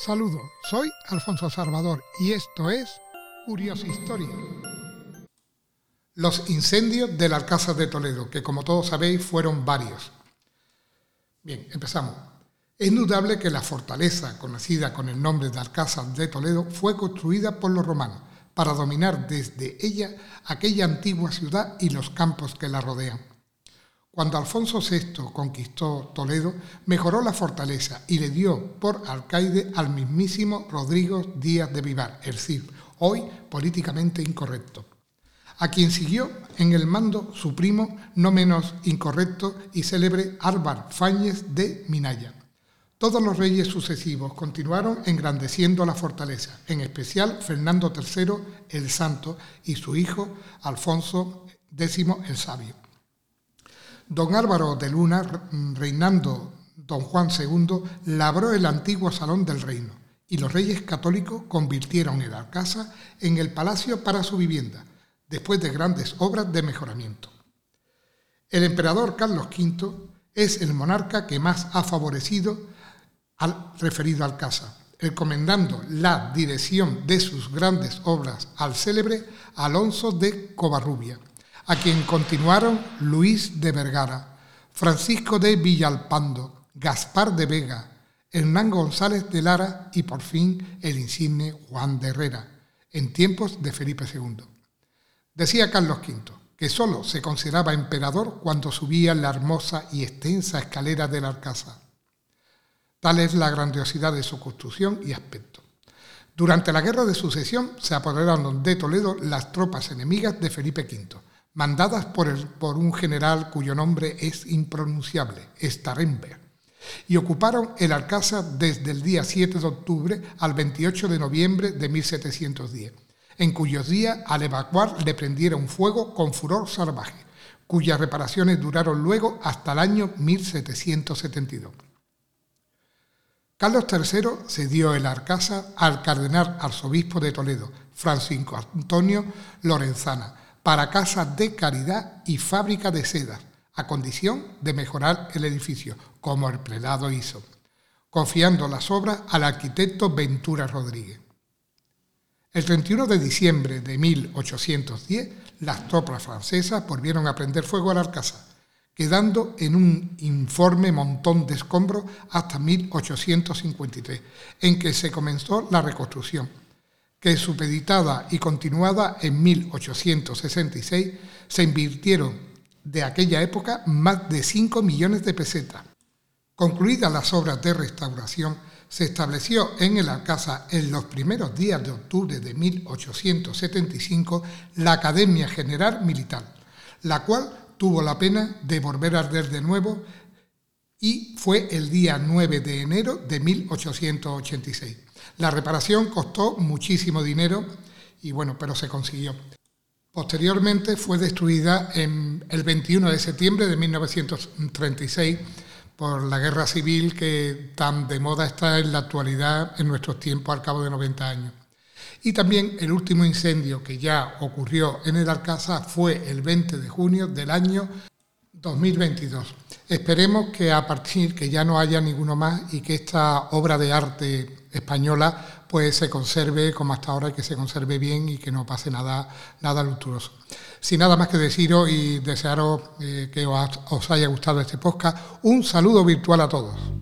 Saludos, soy Alfonso Salvador y esto es Curiosa Historia. Los incendios del Alcázar de Toledo, que como todos sabéis fueron varios. Bien, empezamos. Es indudable que la fortaleza, conocida con el nombre de Alcázar de Toledo, fue construida por los romanos para dominar desde ella aquella antigua ciudad y los campos que la rodean. Cuando Alfonso VI conquistó Toledo, mejoró la fortaleza y le dio por alcaide al mismísimo Rodrigo Díaz de Vivar, el Cid, hoy políticamente incorrecto, a quien siguió en el mando su primo, no menos incorrecto y célebre Álvar Fáñez de Minaya. Todos los reyes sucesivos continuaron engrandeciendo la fortaleza, en especial Fernando III el Santo y su hijo Alfonso X el Sabio. Don Álvaro de Luna, reinando don Juan II, labró el antiguo salón del reino y los reyes católicos convirtieron el alcázar en el palacio para su vivienda, después de grandes obras de mejoramiento. El emperador Carlos V es el monarca que más ha favorecido al referido alcázar, encomendando la dirección de sus grandes obras al célebre Alonso de Covarrubia, a quien continuaron Luis de Vergara, Francisco de Villalpando, Gaspar de Vega, Hernán González de Lara y por fin el insigne Juan de Herrera, en tiempos de Felipe II. Decía Carlos V que sólo se consideraba emperador cuando subía la hermosa y extensa escalera del Alcázar. Tal es la grandiosidad de su construcción y aspecto. Durante la Guerra de Sucesión se apoderaron de Toledo las tropas enemigas de Felipe V, mandadas por, un general cuyo nombre es impronunciable, Staremberg, y ocuparon el Alcázar desde el día 7 de octubre al 28 de noviembre de 1710, en cuyos días al evacuar le prendieron fuego con furor salvaje, cuyas reparaciones duraron luego hasta el año 1772. Carlos III cedió el Alcázar al cardenal arzobispo de Toledo, Francisco Antonio Lorenzana, para casas de caridad y fábrica de sedas, a condición de mejorar el edificio, como el prelado hizo, confiando las obras al arquitecto Ventura Rodríguez. El 31 de diciembre de 1810, las tropas francesas volvieron a prender fuego al Alcázar, quedando en un informe montón de escombros hasta 1853, en que se comenzó la reconstrucción que supeditada y continuada en 1866, se invirtieron de aquella época más de 5 millones de pesetas. Concluidas las obras de restauración, se estableció en el Alcázar en los primeros días de octubre de 1875 la Academia General Militar, la cual tuvo la pena de volver a arder de nuevo y fue el día 9 de enero de 1886. La reparación costó muchísimo dinero y bueno, pero se consiguió. Posteriormente fue destruida en el 21 de septiembre de 1936 por la guerra civil que tan de moda está en la actualidad en nuestros tiempos al cabo de 90 años. Y también el último incendio que ya ocurrió en el Alcázar fue el 20 de junio del año 2022. Esperemos que a partir que ya no haya ninguno más y que esta obra de arte española pues se conserve como hasta ahora que se conserve bien y que no pase nada, nada luctuoso. Sin nada más que deciros y desearos eh, que os haya gustado este podcast, un saludo virtual a todos.